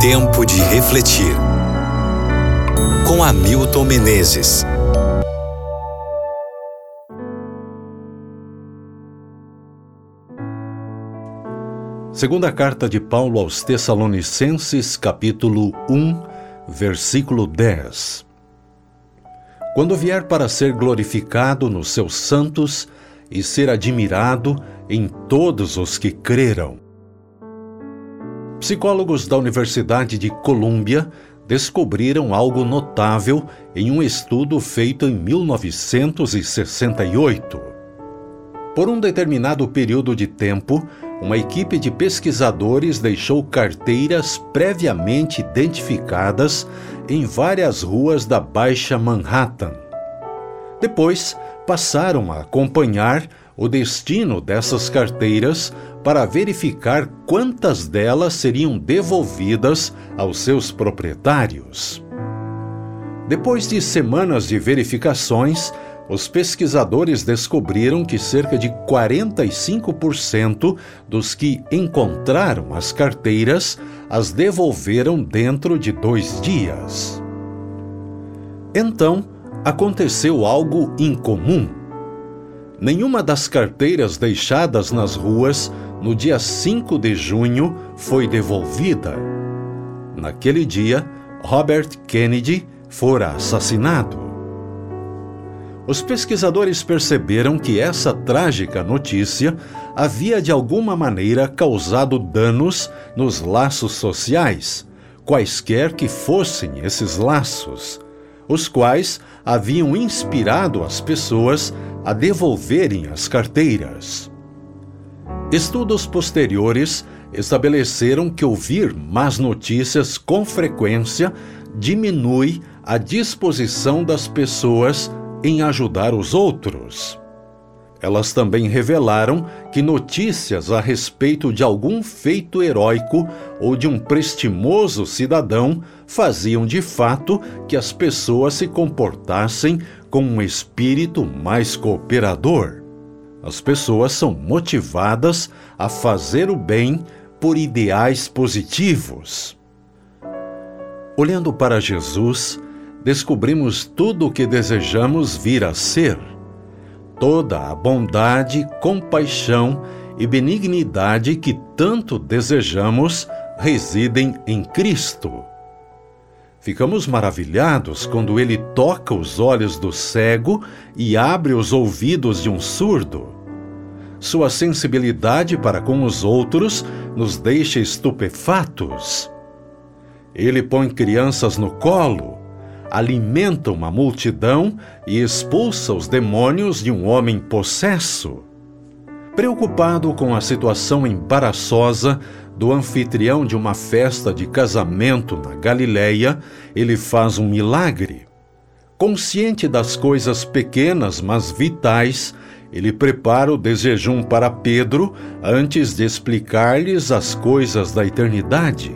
Tempo de refletir. Com Hamilton Menezes. Segunda carta de Paulo aos Tessalonicenses, capítulo 1, versículo 10. Quando vier para ser glorificado nos seus santos e ser admirado em todos os que creram. Psicólogos da Universidade de Colômbia descobriram algo notável em um estudo feito em 1968. Por um determinado período de tempo, uma equipe de pesquisadores deixou carteiras previamente identificadas em várias ruas da Baixa Manhattan. Depois, passaram a acompanhar o destino dessas carteiras para verificar quantas delas seriam devolvidas aos seus proprietários. Depois de semanas de verificações, os pesquisadores descobriram que cerca de 45% dos que encontraram as carteiras as devolveram dentro de dois dias. Então, aconteceu algo incomum. Nenhuma das carteiras deixadas nas ruas no dia 5 de junho foi devolvida. Naquele dia, Robert Kennedy fora assassinado. Os pesquisadores perceberam que essa trágica notícia havia de alguma maneira causado danos nos laços sociais, quaisquer que fossem esses laços, os quais haviam inspirado as pessoas a devolverem as carteiras. Estudos posteriores estabeleceram que ouvir más notícias com frequência diminui a disposição das pessoas em ajudar os outros. Elas também revelaram que notícias a respeito de algum feito heróico ou de um prestimoso cidadão faziam de fato que as pessoas se comportassem com um espírito mais cooperador. As pessoas são motivadas a fazer o bem por ideais positivos. Olhando para Jesus, descobrimos tudo o que desejamos vir a ser. Toda a bondade, compaixão e benignidade que tanto desejamos residem em Cristo. Ficamos maravilhados quando ele toca os olhos do cego e abre os ouvidos de um surdo. Sua sensibilidade para com os outros nos deixa estupefatos. Ele põe crianças no colo alimenta uma multidão e expulsa os demônios de um homem possesso. Preocupado com a situação embaraçosa do anfitrião de uma festa de casamento na Galileia, ele faz um milagre. Consciente das coisas pequenas, mas vitais, ele prepara o desjejum para Pedro antes de explicar-lhes as coisas da eternidade.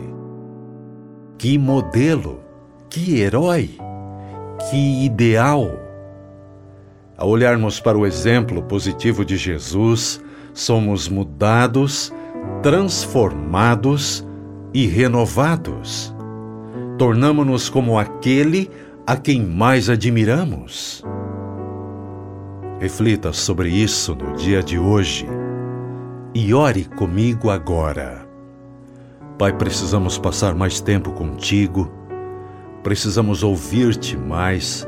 Que modelo! Que herói! Que ideal! Ao olharmos para o exemplo positivo de Jesus, somos mudados, transformados e renovados. Tornamo-nos como aquele a quem mais admiramos. Reflita sobre isso no dia de hoje e ore comigo agora. Pai, precisamos passar mais tempo contigo precisamos ouvir-te mais,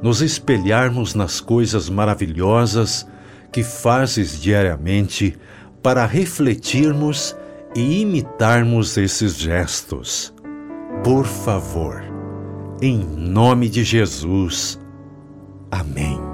nos espelharmos nas coisas maravilhosas que fazes diariamente para refletirmos e imitarmos esses gestos. Por favor, em nome de Jesus. Amém.